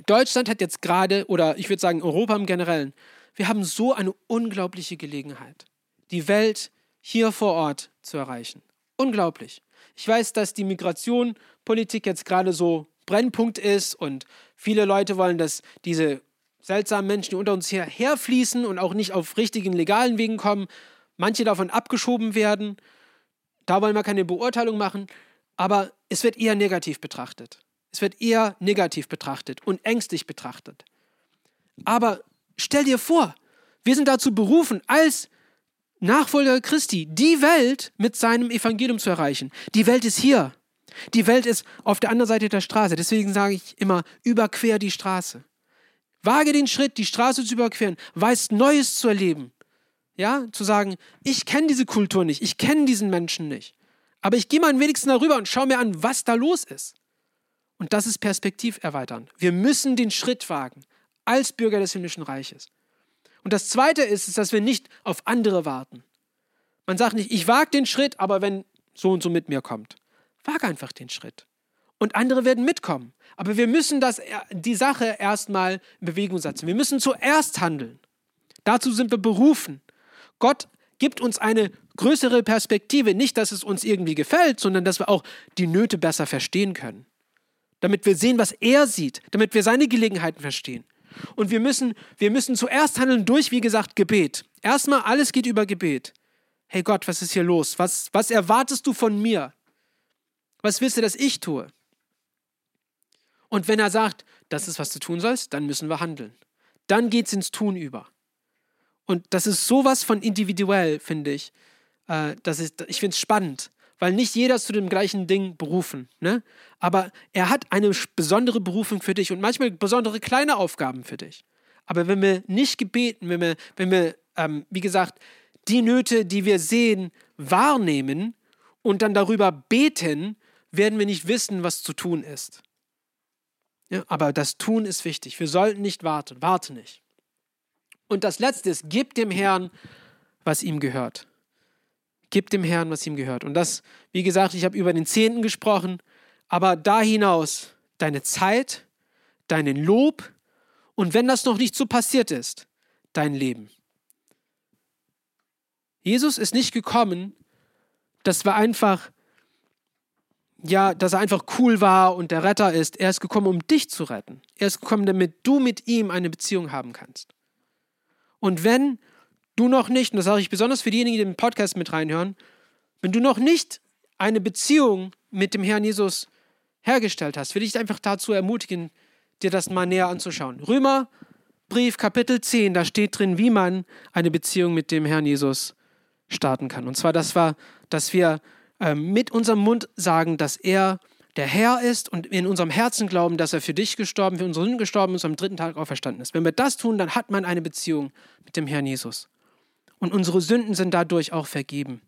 Deutschland hat jetzt gerade, oder ich würde sagen Europa im Generellen, wir haben so eine unglaubliche Gelegenheit, die Welt hier vor Ort zu erreichen. Unglaublich. Ich weiß, dass die Migration-Politik jetzt gerade so Brennpunkt ist und viele Leute wollen, dass diese seltsamen Menschen, die unter uns her herfließen und auch nicht auf richtigen legalen Wegen kommen, manche davon abgeschoben werden. Da wollen wir keine Beurteilung machen, aber es wird eher negativ betrachtet. Es wird eher negativ betrachtet und ängstlich betrachtet. Aber stell dir vor, wir sind dazu berufen, als Nachfolger Christi die Welt mit seinem Evangelium zu erreichen. Die Welt ist hier. Die Welt ist auf der anderen Seite der Straße. Deswegen sage ich immer, überquer die Straße. Wage den Schritt, die Straße zu überqueren, weiß Neues zu erleben. Ja, zu sagen, ich kenne diese Kultur nicht, ich kenne diesen Menschen nicht. Aber ich gehe mal wenigstens darüber und schaue mir an, was da los ist. Und das ist Perspektiv erweitern. Wir müssen den Schritt wagen als Bürger des himmlischen Reiches. Und das Zweite ist, dass wir nicht auf andere warten. Man sagt nicht, ich wage den Schritt, aber wenn so und so mit mir kommt. Wag einfach den Schritt. Und andere werden mitkommen. Aber wir müssen das, die Sache erstmal in Bewegung setzen. Wir müssen zuerst handeln. Dazu sind wir berufen. Gott gibt uns eine größere Perspektive. Nicht, dass es uns irgendwie gefällt, sondern dass wir auch die Nöte besser verstehen können. Damit wir sehen, was er sieht. Damit wir seine Gelegenheiten verstehen. Und wir müssen, wir müssen zuerst handeln durch, wie gesagt, Gebet. Erstmal, alles geht über Gebet. Hey Gott, was ist hier los? Was, was erwartest du von mir? Was willst du, dass ich tue? Und wenn er sagt, das ist, was du tun sollst, dann müssen wir handeln. Dann geht es ins Tun über. Und das ist sowas von individuell, finde ich. Äh, das ist, ich finde es spannend, weil nicht jeder ist zu dem gleichen Ding berufen. Ne? Aber er hat eine besondere Berufung für dich und manchmal besondere kleine Aufgaben für dich. Aber wenn wir nicht gebeten, wenn wir, wenn wir ähm, wie gesagt, die Nöte, die wir sehen, wahrnehmen und dann darüber beten, werden wir nicht wissen, was zu tun ist. Ja, aber das Tun ist wichtig. Wir sollten nicht warten. Warte nicht. Und das Letzte ist, gib dem Herrn, was ihm gehört. Gib dem Herrn, was ihm gehört. Und das, wie gesagt, ich habe über den Zehnten gesprochen, aber da hinaus deine Zeit, deinen Lob und wenn das noch nicht so passiert ist, dein Leben. Jesus ist nicht gekommen, dass wir einfach ja, dass er einfach cool war und der Retter ist. Er ist gekommen, um dich zu retten. Er ist gekommen, damit du mit ihm eine Beziehung haben kannst. Und wenn du noch nicht, und das sage ich besonders für diejenigen, die den Podcast mit reinhören, wenn du noch nicht eine Beziehung mit dem Herrn Jesus hergestellt hast, will ich dich einfach dazu ermutigen, dir das mal näher anzuschauen. Römerbrief Kapitel 10, da steht drin, wie man eine Beziehung mit dem Herrn Jesus starten kann. Und zwar, das war, dass wir äh, mit unserem Mund sagen, dass er der Herr ist und in unserem Herzen glauben, dass er für dich gestorben, für unsere Sünden gestorben ist und am dritten Tag auferstanden ist. Wenn wir das tun, dann hat man eine Beziehung mit dem Herrn Jesus. Und unsere Sünden sind dadurch auch vergeben.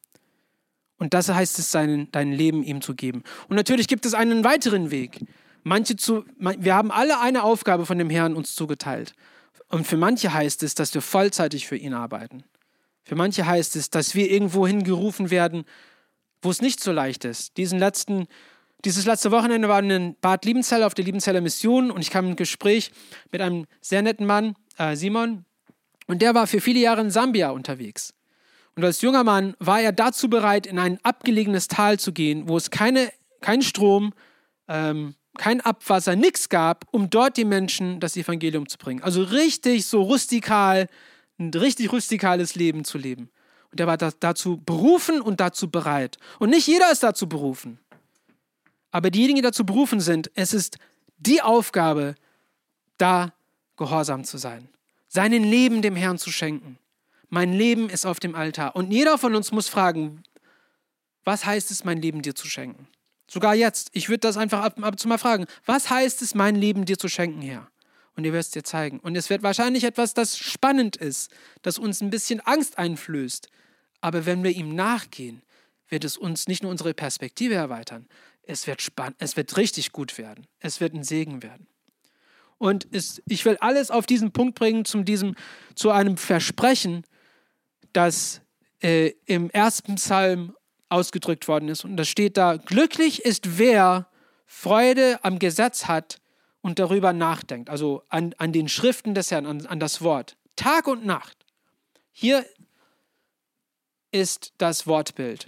Und das heißt es, seinen, dein Leben ihm zu geben. Und natürlich gibt es einen weiteren Weg. Manche zu, wir haben alle eine Aufgabe von dem Herrn uns zugeteilt. Und für manche heißt es, dass wir vollzeitig für ihn arbeiten. Für manche heißt es, dass wir irgendwo hingerufen werden, wo es nicht so leicht ist. Diesen letzten dieses letzte Wochenende war in Bad Liebenzell auf der Liebenzeller Mission und ich kam in Gespräch mit einem sehr netten Mann, äh, Simon, und der war für viele Jahre in Sambia unterwegs. Und als junger Mann war er dazu bereit, in ein abgelegenes Tal zu gehen, wo es keine, keinen Strom, ähm, kein Abwasser, nichts gab, um dort die Menschen das Evangelium zu bringen. Also richtig so rustikal, ein richtig rustikales Leben zu leben. Und er war da, dazu berufen und dazu bereit. Und nicht jeder ist dazu berufen. Aber diejenigen, die dazu berufen sind, es ist die Aufgabe, da gehorsam zu sein, seinen Leben dem Herrn zu schenken. Mein Leben ist auf dem Altar. Und jeder von uns muss fragen, was heißt es, mein Leben dir zu schenken? Sogar jetzt. Ich würde das einfach ab, ab zu mal fragen. Was heißt es, mein Leben dir zu schenken, Herr? Und ihr wirst es dir zeigen. Und es wird wahrscheinlich etwas, das spannend ist, das uns ein bisschen Angst einflößt. Aber wenn wir ihm nachgehen, wird es uns nicht nur unsere Perspektive erweitern, es wird spannend, es wird richtig gut werden. Es wird ein Segen werden. Und es, ich will alles auf diesen Punkt bringen, zum diesem, zu einem Versprechen, das äh, im ersten Psalm ausgedrückt worden ist. Und da steht da, glücklich ist wer Freude am Gesetz hat und darüber nachdenkt. Also an, an den Schriften des Herrn, an, an das Wort. Tag und Nacht. Hier ist das Wortbild.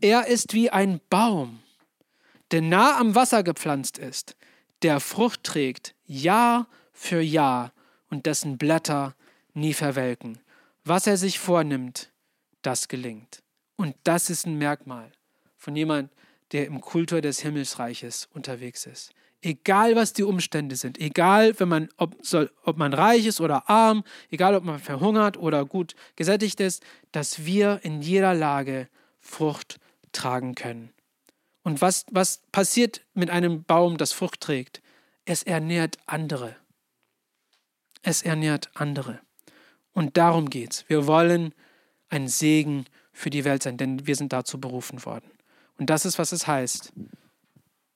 Er ist wie ein Baum, der nah am Wasser gepflanzt ist, der Frucht trägt Jahr für Jahr und dessen Blätter nie verwelken. Was er sich vornimmt, das gelingt. Und das ist ein Merkmal von jemand, der im Kultur des Himmelsreiches unterwegs ist. Egal was die Umstände sind, egal wenn man, ob, soll, ob man reich ist oder arm, egal ob man verhungert oder gut gesättigt ist, dass wir in jeder Lage Frucht tragen können. Und was, was passiert mit einem Baum, das Frucht trägt? Es ernährt andere. Es ernährt andere. Und darum geht's. Wir wollen ein Segen für die Welt sein, denn wir sind dazu berufen worden. Und das ist, was es heißt,